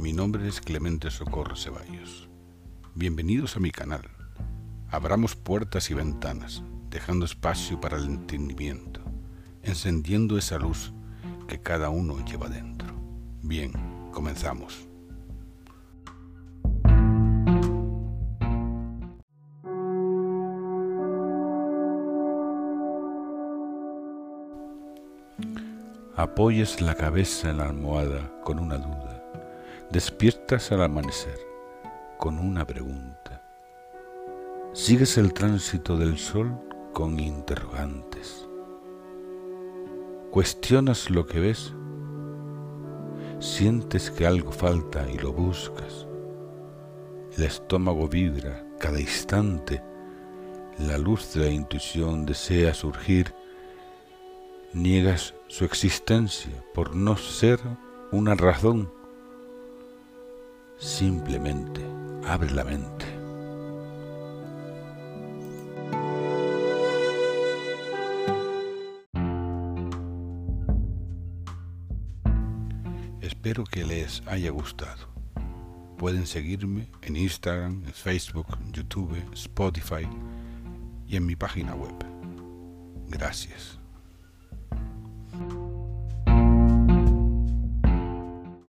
mi nombre es Clemente Socorro Ceballos. Bienvenidos a mi canal. Abramos puertas y ventanas, dejando espacio para el entendimiento, encendiendo esa luz que cada uno lleva dentro. Bien, comenzamos. Apoyes la cabeza en la almohada con una duda. Despiertas al amanecer con una pregunta. Sigues el tránsito del sol con interrogantes. Cuestionas lo que ves. Sientes que algo falta y lo buscas. El estómago vibra cada instante. La luz de la intuición desea surgir niegas su existencia por no ser una razón. Simplemente abre la mente. Espero que les haya gustado. Pueden seguirme en Instagram, Facebook, YouTube, Spotify y en mi página web. Gracias.